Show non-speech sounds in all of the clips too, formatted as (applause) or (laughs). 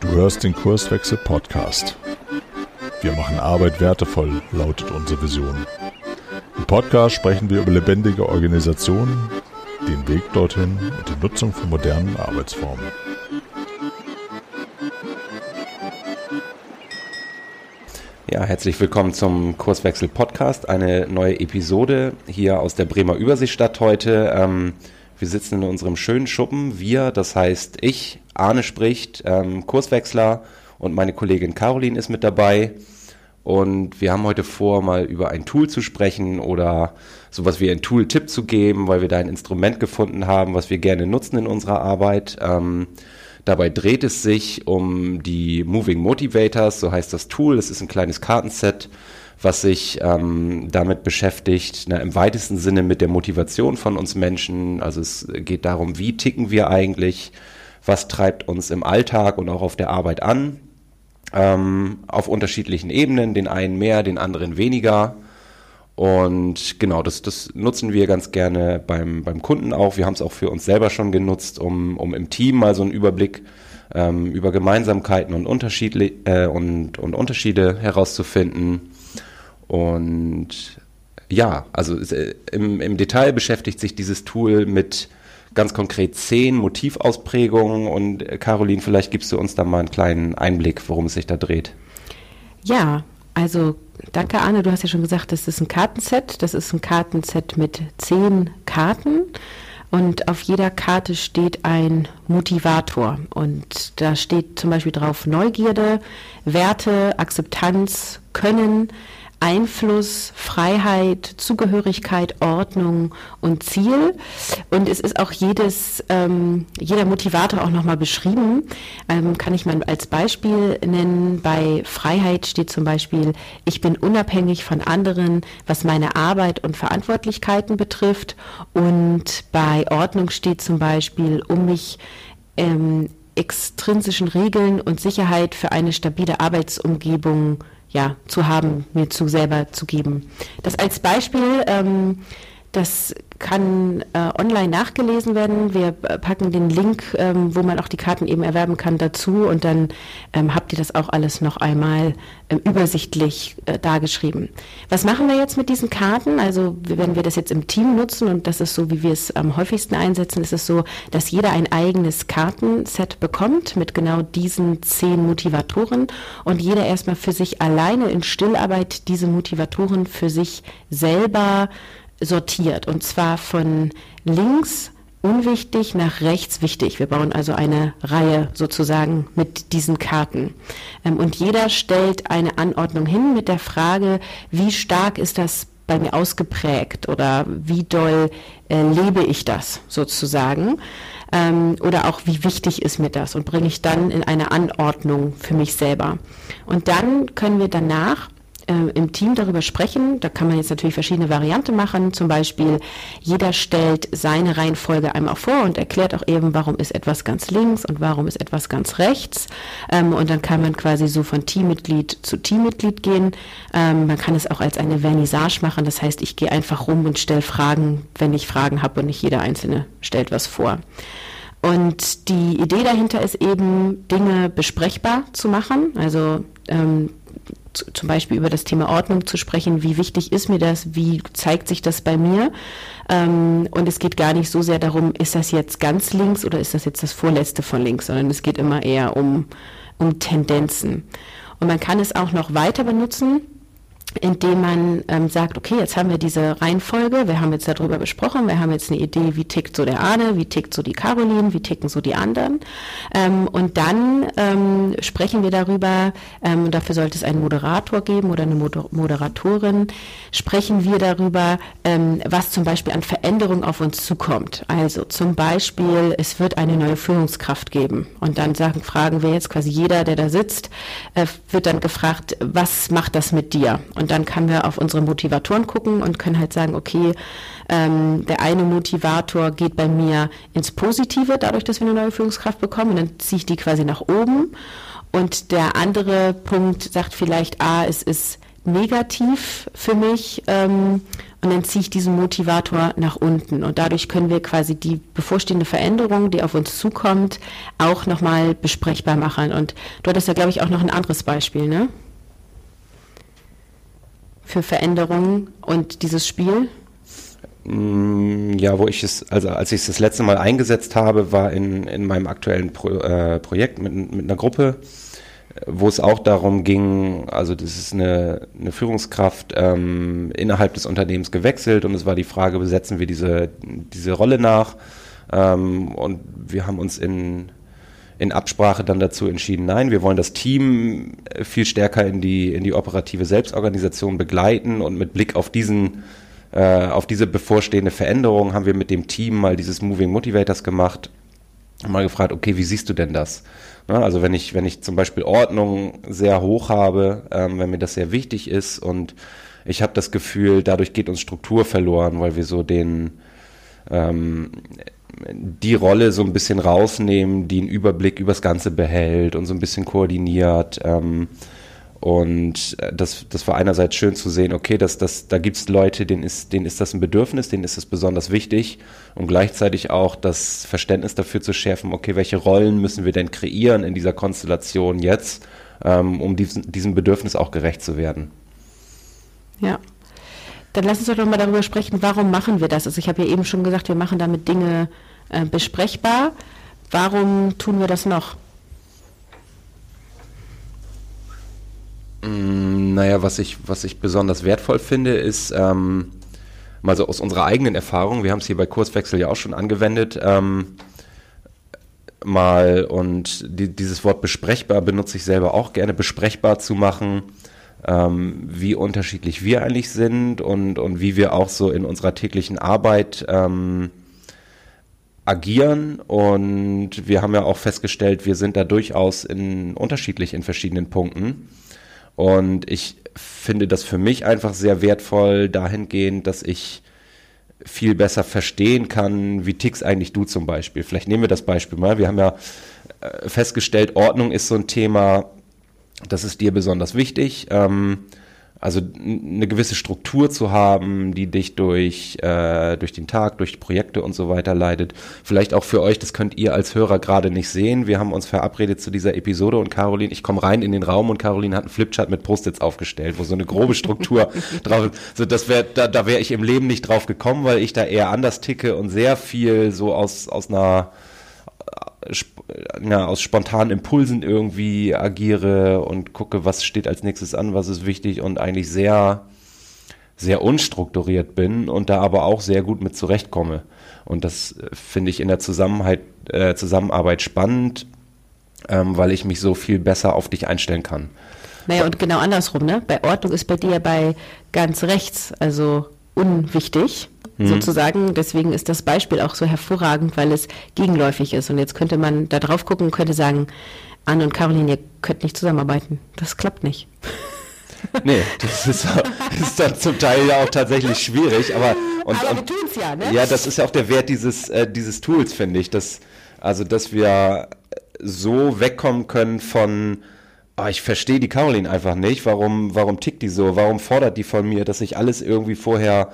Du hörst den Kurswechsel Podcast. Wir machen Arbeit wertevoll, lautet unsere Vision. Im Podcast sprechen wir über lebendige Organisationen, den Weg dorthin und die Nutzung von modernen Arbeitsformen. Ja, herzlich willkommen zum Kurswechsel Podcast. Eine neue Episode hier aus der Bremer Überseestadt heute. Ähm, wir sitzen in unserem schönen Schuppen. Wir, das heißt ich, Arne spricht, ähm, Kurswechsler und meine Kollegin Caroline ist mit dabei. Und wir haben heute vor, mal über ein Tool zu sprechen oder sowas wie ein Tool-Tipp zu geben, weil wir da ein Instrument gefunden haben, was wir gerne nutzen in unserer Arbeit. Ähm, Dabei dreht es sich um die Moving Motivators, so heißt das Tool. Es ist ein kleines Kartenset, was sich ähm, damit beschäftigt, na, im weitesten Sinne mit der Motivation von uns Menschen. Also es geht darum, wie ticken wir eigentlich, was treibt uns im Alltag und auch auf der Arbeit an, ähm, auf unterschiedlichen Ebenen, den einen mehr, den anderen weniger. Und genau, das, das nutzen wir ganz gerne beim, beim Kunden auch. Wir haben es auch für uns selber schon genutzt, um, um im Team mal so einen Überblick ähm, über Gemeinsamkeiten und, Unterschiede, äh, und, und Unterschiede herauszufinden. Und ja, also äh, im, im Detail beschäftigt sich dieses Tool mit ganz konkret zehn Motivausprägungen. Und äh, Caroline, vielleicht gibst du uns da mal einen kleinen Einblick, worum es sich da dreht. Ja, also danke Arne, du hast ja schon gesagt, das ist ein Kartenset. Das ist ein Kartenset mit zehn Karten. Und auf jeder Karte steht ein Motivator. Und da steht zum Beispiel drauf Neugierde, Werte, Akzeptanz, Können, Einfluss, Freiheit, Zugehörigkeit, Ordnung und Ziel. Und es ist auch jedes, ähm, jeder Motivator auch nochmal beschrieben. Ähm, kann ich mal als Beispiel nennen. Bei Freiheit steht zum Beispiel, ich bin unabhängig von anderen, was meine Arbeit und Verantwortlichkeiten betrifft. Und bei Ordnung steht zum Beispiel, um mich ähm, extrinsischen Regeln und Sicherheit für eine stabile Arbeitsumgebung ja, zu haben, mir zu selber zu geben. Das als Beispiel, ähm, das kann äh, online nachgelesen werden. Wir äh, packen den Link, ähm, wo man auch die Karten eben erwerben kann, dazu und dann ähm, habt ihr das auch alles noch einmal ähm, übersichtlich äh, dargeschrieben. Was machen wir jetzt mit diesen Karten? Also wenn wir das jetzt im Team nutzen und das ist so, wie wir es am häufigsten einsetzen, ist es so, dass jeder ein eigenes Kartenset bekommt mit genau diesen zehn Motivatoren und jeder erstmal für sich alleine in Stillarbeit diese Motivatoren für sich selber sortiert und zwar von links unwichtig nach rechts wichtig. Wir bauen also eine Reihe sozusagen mit diesen Karten. Ähm, und jeder stellt eine Anordnung hin mit der Frage, wie stark ist das bei mir ausgeprägt oder wie doll äh, lebe ich das sozusagen ähm, oder auch wie wichtig ist mir das und bringe ich dann in eine Anordnung für mich selber. Und dann können wir danach äh, im Team darüber sprechen. Da kann man jetzt natürlich verschiedene Varianten machen. Zum Beispiel, jeder stellt seine Reihenfolge einmal vor und erklärt auch eben, warum ist etwas ganz links und warum ist etwas ganz rechts. Ähm, und dann kann man quasi so von Teammitglied zu Teammitglied gehen. Ähm, man kann es auch als eine Vernissage machen. Das heißt, ich gehe einfach rum und stelle Fragen, wenn ich Fragen habe und nicht jeder Einzelne stellt was vor. Und die Idee dahinter ist eben, Dinge besprechbar zu machen. Also ähm, zum Beispiel über das Thema Ordnung zu sprechen, wie wichtig ist mir das, wie zeigt sich das bei mir. Ähm, und es geht gar nicht so sehr darum, ist das jetzt ganz links oder ist das jetzt das vorletzte von links, sondern es geht immer eher um, um Tendenzen. Und man kann es auch noch weiter benutzen indem man ähm, sagt, okay, jetzt haben wir diese Reihenfolge, wir haben jetzt darüber gesprochen, wir haben jetzt eine Idee, wie tickt so der Arne, wie tickt so die Caroline, wie ticken so die anderen. Ähm, und dann ähm, sprechen wir darüber, ähm, dafür sollte es einen Moderator geben oder eine Moder Moderatorin, sprechen wir darüber, ähm, was zum Beispiel an Veränderungen auf uns zukommt. Also zum Beispiel, es wird eine neue Führungskraft geben. Und dann sagen, fragen wir jetzt quasi jeder, der da sitzt, äh, wird dann gefragt, was macht das mit dir? Und dann können wir auf unsere Motivatoren gucken und können halt sagen, okay, ähm, der eine Motivator geht bei mir ins Positive, dadurch, dass wir eine neue Führungskraft bekommen. Und dann ziehe ich die quasi nach oben. Und der andere Punkt sagt vielleicht, ah, es ist negativ für mich ähm, und dann ziehe ich diesen Motivator nach unten. Und dadurch können wir quasi die bevorstehende Veränderung, die auf uns zukommt, auch nochmal besprechbar machen. Und du hattest ja, glaube ich, auch noch ein anderes Beispiel, ne? Für Veränderungen und dieses Spiel. Mm, ja, wo ich es, also als ich es das letzte Mal eingesetzt habe, war in, in meinem aktuellen Pro, äh, Projekt mit, mit einer Gruppe, wo es auch darum ging, also das ist eine, eine Führungskraft ähm, innerhalb des Unternehmens gewechselt und es war die Frage, besetzen wir diese, diese Rolle nach? Ähm, und wir haben uns in, in Absprache dann dazu entschieden, nein, wir wollen das Team viel stärker in die, in die operative Selbstorganisation begleiten und mit Blick auf diesen äh, auf diese bevorstehende Veränderung haben wir mit dem Team mal dieses Moving Motivators gemacht mal gefragt, okay, wie siehst du denn das? Ne, also wenn ich, wenn ich zum Beispiel Ordnung sehr hoch habe, ähm, wenn mir das sehr wichtig ist und ich habe das Gefühl, dadurch geht uns Struktur verloren, weil wir so den ähm, die Rolle so ein bisschen rausnehmen, die einen Überblick übers Ganze behält und so ein bisschen koordiniert. Ähm, und äh, das, das war einerseits schön zu sehen, okay, dass das, da gibt es Leute, denen ist, denen ist das ein Bedürfnis, denen ist das besonders wichtig und gleichzeitig auch das Verständnis dafür zu schärfen, okay, welche Rollen müssen wir denn kreieren in dieser Konstellation jetzt, ähm, um diesen, diesem Bedürfnis auch gerecht zu werden. Ja. Dann lass uns doch nochmal darüber sprechen, warum machen wir das? Also ich habe ja eben schon gesagt, wir machen damit Dinge äh, besprechbar. Warum tun wir das noch? Mm, naja, was ich, was ich besonders wertvoll finde, ist ähm, mal so aus unserer eigenen Erfahrung, wir haben es hier bei Kurswechsel ja auch schon angewendet, ähm, mal und die, dieses Wort besprechbar benutze ich selber auch gerne, besprechbar zu machen, ähm, wie unterschiedlich wir eigentlich sind und, und wie wir auch so in unserer täglichen Arbeit ähm, agieren und wir haben ja auch festgestellt, wir sind da durchaus in unterschiedlich in verschiedenen Punkten. Und ich finde das für mich einfach sehr wertvoll dahingehend, dass ich viel besser verstehen kann, wie tickst eigentlich du zum Beispiel. Vielleicht nehmen wir das Beispiel mal. Wir haben ja äh, festgestellt, Ordnung ist so ein Thema, das ist dir besonders wichtig. Ähm, also eine gewisse Struktur zu haben, die dich durch, äh, durch den Tag, durch Projekte und so weiter leitet. Vielleicht auch für euch, das könnt ihr als Hörer gerade nicht sehen. Wir haben uns verabredet zu dieser Episode und Caroline, ich komme rein in den Raum und Caroline hat einen Flipchart mit Post-its aufgestellt, wo so eine grobe Struktur (laughs) drauf ist. So, das wär, da, da wäre ich im Leben nicht drauf gekommen, weil ich da eher anders ticke und sehr viel so aus, aus einer ja, aus spontanen Impulsen irgendwie agiere und gucke, was steht als nächstes an, was ist wichtig und eigentlich sehr, sehr unstrukturiert bin und da aber auch sehr gut mit zurechtkomme. Und das äh, finde ich in der Zusammenarbeit, äh, Zusammenarbeit spannend, ähm, weil ich mich so viel besser auf dich einstellen kann. Naja, und genau andersrum, ne? Bei Ordnung ist bei dir bei ganz rechts, also unwichtig mhm. sozusagen. Deswegen ist das Beispiel auch so hervorragend, weil es gegenläufig ist. Und jetzt könnte man da drauf gucken und könnte sagen, Anne und Caroline, ihr könnt nicht zusammenarbeiten. Das klappt nicht. (laughs) Nee, das ist, ist dann zum Teil ja auch tatsächlich schwierig, aber und, aber wir tun es ja, ne? Ja, das ist ja auch der Wert dieses, äh, dieses Tools, finde ich. Dass, also, dass wir so wegkommen können von oh, ich verstehe die Caroline einfach nicht, warum, warum tickt die so, warum fordert die von mir, dass ich alles irgendwie vorher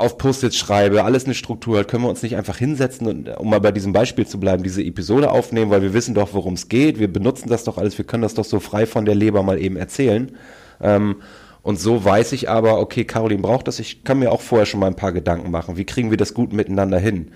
auf Post-its schreibe, alles eine Struktur hat, können wir uns nicht einfach hinsetzen und, um mal bei diesem Beispiel zu bleiben, diese Episode aufnehmen, weil wir wissen doch, worum es geht, wir benutzen das doch alles, wir können das doch so frei von der Leber mal eben erzählen. Ähm, und so weiß ich aber, okay, Caroline braucht das, ich kann mir auch vorher schon mal ein paar Gedanken machen, wie kriegen wir das gut miteinander hin?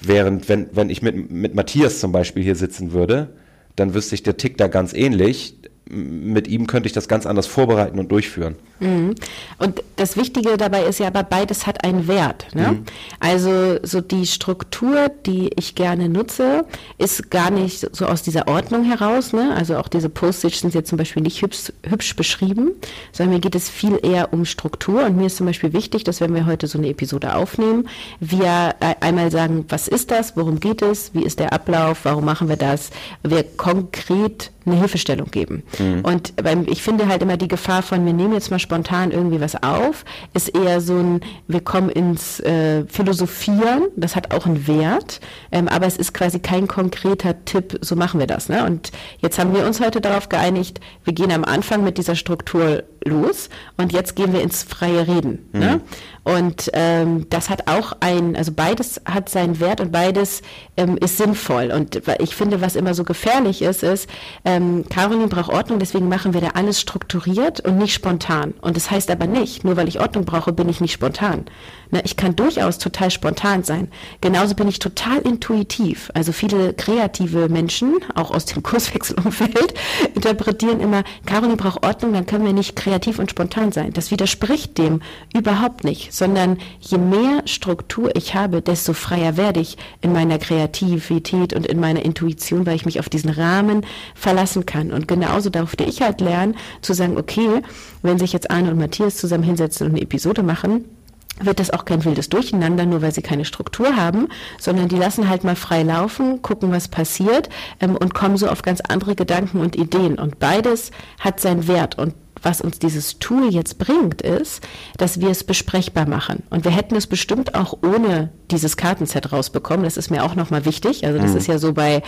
Während, wenn, wenn ich mit, mit Matthias zum Beispiel hier sitzen würde, dann wüsste ich, der tickt da ganz ähnlich mit ihm könnte ich das ganz anders vorbereiten und durchführen. Mhm. Und das Wichtige dabei ist ja aber, beides hat einen Wert. Ne? Mhm. Also so die Struktur, die ich gerne nutze, ist gar nicht so aus dieser Ordnung heraus. Ne? Also auch diese Post-its sind jetzt zum Beispiel nicht hübsch, hübsch beschrieben, sondern mir geht es viel eher um Struktur. Und mir ist zum Beispiel wichtig, dass wenn wir heute so eine Episode aufnehmen, wir einmal sagen, was ist das, worum geht es, wie ist der Ablauf, warum machen wir das, wir konkret eine Hilfestellung geben. Mhm. Und ich finde halt immer die Gefahr von, wir nehmen jetzt mal spontan irgendwie was auf, ist eher so ein, wir kommen ins äh, Philosophieren, das hat auch einen Wert, ähm, aber es ist quasi kein konkreter Tipp, so machen wir das. Ne? Und jetzt haben wir uns heute darauf geeinigt, wir gehen am Anfang mit dieser Struktur los und jetzt gehen wir ins freie Reden. Mhm. Ne? Und ähm, das hat auch ein, also beides hat seinen Wert und beides ähm, ist sinnvoll. Und ich finde, was immer so gefährlich ist, ist, ähm, Caroline braucht Ordnung, deswegen machen wir da alles strukturiert und nicht spontan. Und das heißt aber nicht, nur weil ich Ordnung brauche, bin ich nicht spontan. Ne, ich kann durchaus total spontan sein. Genauso bin ich total intuitiv. Also viele kreative Menschen, auch aus dem (laughs) Kurswechselumfeld, interpretieren immer, Caroline braucht Ordnung, dann können wir nicht kreativ und spontan sein. Das widerspricht dem überhaupt nicht sondern je mehr Struktur ich habe, desto freier werde ich in meiner Kreativität und in meiner Intuition, weil ich mich auf diesen Rahmen verlassen kann. Und genauso durfte ich halt lernen, zu sagen, okay, wenn sich jetzt Arne und Matthias zusammen hinsetzen und eine Episode machen, wird das auch kein wildes Durcheinander, nur weil sie keine Struktur haben, sondern die lassen halt mal frei laufen, gucken, was passiert ähm, und kommen so auf ganz andere Gedanken und Ideen. Und beides hat seinen Wert. Und was uns dieses Tool jetzt bringt, ist, dass wir es besprechbar machen. Und wir hätten es bestimmt auch ohne dieses Kartenset rausbekommen. Das ist mir auch nochmal wichtig. Also das mhm. ist ja so bei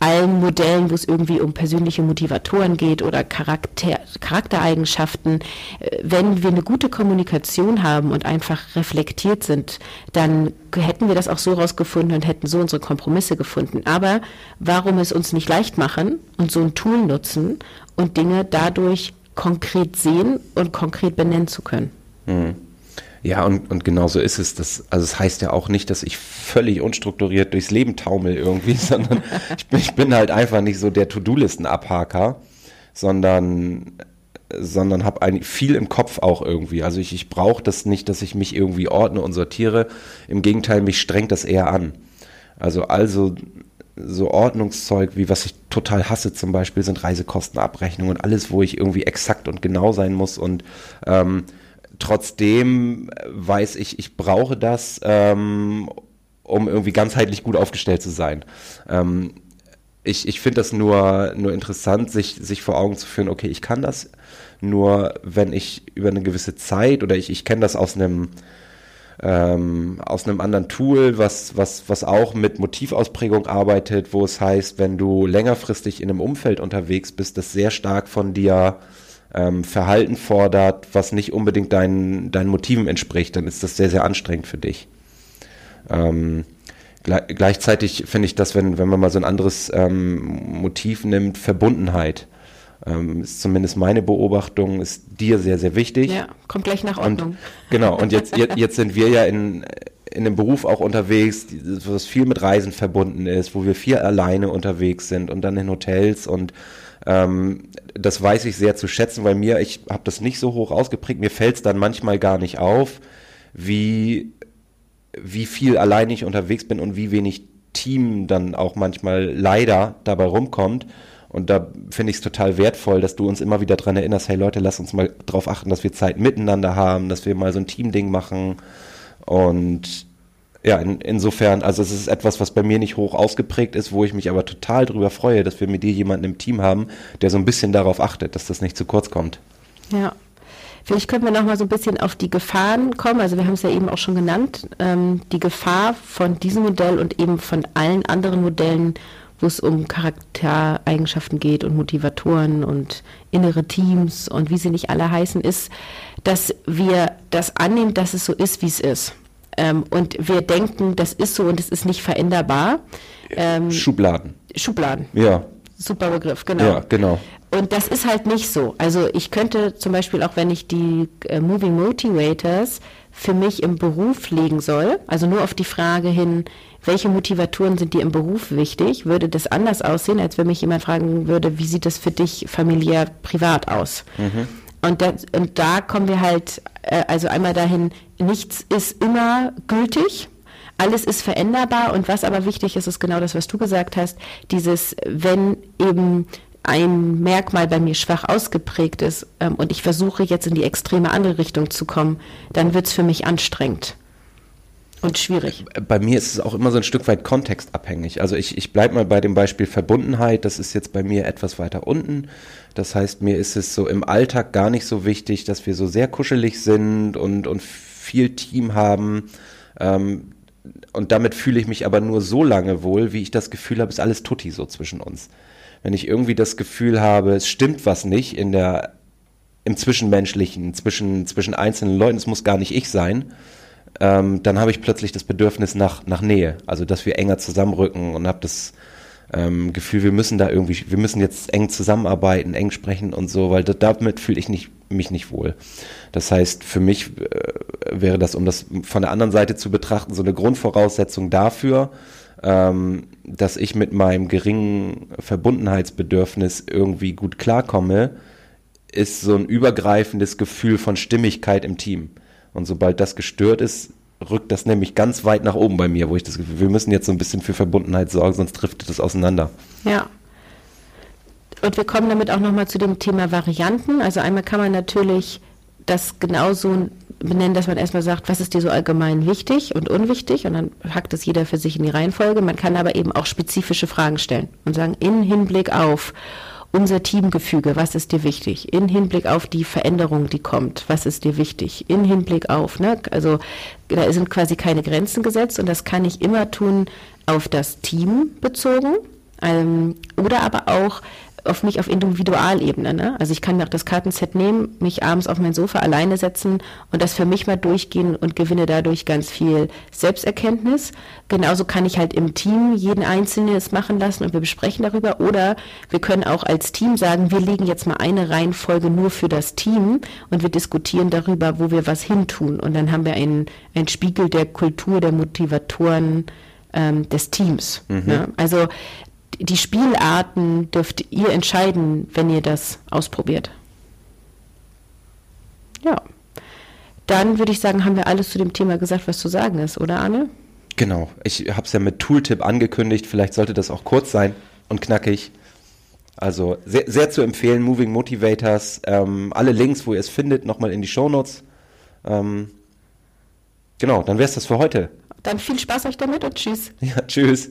allen Modellen, wo es irgendwie um persönliche Motivatoren geht oder Charakter, Charaktereigenschaften. Äh, wenn wir eine gute Kommunikation haben und einfach reflektiert sind, dann hätten wir das auch so rausgefunden und hätten so unsere Kompromisse gefunden. Aber warum es uns nicht leicht machen und so ein Tool nutzen und Dinge dadurch konkret sehen und konkret benennen zu können. Mhm. Ja, und, und genau so ist es. Das, also es das heißt ja auch nicht, dass ich völlig unstrukturiert durchs Leben taumel irgendwie, (laughs) sondern ich bin, ich bin halt einfach nicht so der To-Do-Listen-Abhaker, sondern sondern habe viel im Kopf auch irgendwie. Also ich, ich brauche das nicht, dass ich mich irgendwie ordne und sortiere. Im Gegenteil, mich strengt das eher an. Also also so Ordnungszeug, wie was ich total hasse zum Beispiel, sind Reisekostenabrechnungen und alles, wo ich irgendwie exakt und genau sein muss und ähm, trotzdem weiß ich, ich brauche das, ähm, um irgendwie ganzheitlich gut aufgestellt zu sein. Ähm, ich ich finde das nur, nur interessant, sich, sich vor Augen zu führen, okay, ich kann das, nur wenn ich über eine gewisse Zeit oder ich, ich kenne das aus einem ähm, aus einem anderen Tool, was, was, was auch mit Motivausprägung arbeitet, wo es heißt, wenn du längerfristig in einem Umfeld unterwegs bist, das sehr stark von dir ähm, Verhalten fordert, was nicht unbedingt deinen, deinen Motiven entspricht, dann ist das sehr, sehr anstrengend für dich. Ähm, gleichzeitig finde ich das, wenn, wenn man mal so ein anderes ähm, Motiv nimmt, Verbundenheit ähm, ist zumindest meine Beobachtung, ist dir sehr, sehr wichtig. Ja, kommt gleich nach Ordnung. Und, (laughs) genau, und jetzt, jetzt, jetzt sind wir ja in, in einem Beruf auch unterwegs, was viel mit Reisen verbunden ist, wo wir viel alleine unterwegs sind und dann in Hotels und ähm, das weiß ich sehr zu schätzen, weil mir, ich habe das nicht so hoch ausgeprägt, mir fällt es dann manchmal gar nicht auf, wie, wie viel allein ich unterwegs bin und wie wenig Team dann auch manchmal leider dabei rumkommt. Und da finde ich es total wertvoll, dass du uns immer wieder daran erinnerst, hey Leute, lass uns mal darauf achten, dass wir Zeit miteinander haben, dass wir mal so ein Team-Ding machen. Und ja, in, insofern, also es ist etwas, was bei mir nicht hoch ausgeprägt ist, wo ich mich aber total darüber freue, dass wir mit dir jemanden im Team haben, der so ein bisschen darauf achtet, dass das nicht zu kurz kommt. Ja. Vielleicht könnten wir noch mal so ein bisschen auf die Gefahren kommen. Also wir haben es ja eben auch schon genannt. Ähm, die Gefahr von diesem Modell und eben von allen anderen Modellen wo es um Charaktereigenschaften geht und Motivatoren und innere Teams und wie sie nicht alle heißen, ist, dass wir das annehmen, dass es so ist, wie es ist. Ähm, und wir denken, das ist so und es ist nicht veränderbar. Ähm, Schubladen. Schubladen. Ja. Super Begriff, genau. Ja, genau. Und das ist halt nicht so. Also ich könnte zum Beispiel auch, wenn ich die äh, Moving Motivators für mich im Beruf legen soll, also nur auf die Frage hin, welche Motivatoren sind dir im Beruf wichtig, würde das anders aussehen, als wenn mich jemand fragen würde, wie sieht das für dich familiär, privat aus? Mhm. Und, das, und da kommen wir halt, äh, also einmal dahin, nichts ist immer gültig, alles ist veränderbar und was aber wichtig ist, ist genau das, was du gesagt hast, dieses, wenn eben ein Merkmal bei mir schwach ausgeprägt ist ähm, und ich versuche jetzt in die extreme andere Richtung zu kommen, dann wird es für mich anstrengend. Und schwierig. Bei mir ist es auch immer so ein Stück weit kontextabhängig. Also ich, ich bleibe mal bei dem Beispiel Verbundenheit. Das ist jetzt bei mir etwas weiter unten. Das heißt, mir ist es so im Alltag gar nicht so wichtig, dass wir so sehr kuschelig sind und, und viel Team haben. Ähm, und damit fühle ich mich aber nur so lange wohl, wie ich das Gefühl habe, ist alles tutti so zwischen uns wenn ich irgendwie das Gefühl habe, es stimmt was nicht in der im Zwischenmenschlichen, zwischen, zwischen einzelnen Leuten, es muss gar nicht ich sein, ähm, dann habe ich plötzlich das Bedürfnis nach, nach Nähe, also dass wir enger zusammenrücken und habe das ähm, Gefühl, wir müssen da irgendwie, wir müssen jetzt eng zusammenarbeiten, eng sprechen und so, weil das, damit fühle ich nicht, mich nicht wohl. Das heißt, für mich äh, wäre das, um das von der anderen Seite zu betrachten, so eine Grundvoraussetzung dafür, ähm, dass ich mit meinem geringen Verbundenheitsbedürfnis irgendwie gut klarkomme, ist so ein übergreifendes Gefühl von Stimmigkeit im Team. Und sobald das gestört ist, rückt das nämlich ganz weit nach oben bei mir, wo ich das Gefühl, wir müssen jetzt so ein bisschen für Verbundenheit sorgen, sonst driftet es auseinander. Ja. Und wir kommen damit auch nochmal zu dem Thema Varianten. Also einmal kann man natürlich das genauso benennen, dass man erstmal sagt, was ist dir so allgemein wichtig und unwichtig und dann hackt es jeder für sich in die Reihenfolge. Man kann aber eben auch spezifische Fragen stellen und sagen, in Hinblick auf unser Teamgefüge, was ist dir wichtig? In Hinblick auf die Veränderung, die kommt, was ist dir wichtig? In Hinblick auf, ne, also da sind quasi keine Grenzen gesetzt und das kann ich immer tun auf das Team bezogen ähm, oder aber auch auf mich auf Individualebene. Ne? Also ich kann mir auch das Kartenset nehmen, mich abends auf mein Sofa alleine setzen und das für mich mal durchgehen und gewinne dadurch ganz viel Selbsterkenntnis. Genauso kann ich halt im Team jeden Einzelnen es machen lassen und wir besprechen darüber. Oder wir können auch als Team sagen, wir legen jetzt mal eine Reihenfolge nur für das Team und wir diskutieren darüber, wo wir was hintun. Und dann haben wir einen, einen Spiegel der Kultur, der Motivatoren ähm, des Teams. Mhm. Ne? Also die Spielarten dürft ihr entscheiden, wenn ihr das ausprobiert. Ja. Dann würde ich sagen, haben wir alles zu dem Thema gesagt, was zu sagen ist, oder Arne? Genau. Ich habe es ja mit Tooltip angekündigt. Vielleicht sollte das auch kurz sein und knackig. Also sehr, sehr zu empfehlen, Moving Motivators. Ähm, alle Links, wo ihr es findet, nochmal in die Shownotes. Ähm, genau, dann wäre es das für heute. Dann viel Spaß euch damit und tschüss. Ja, tschüss.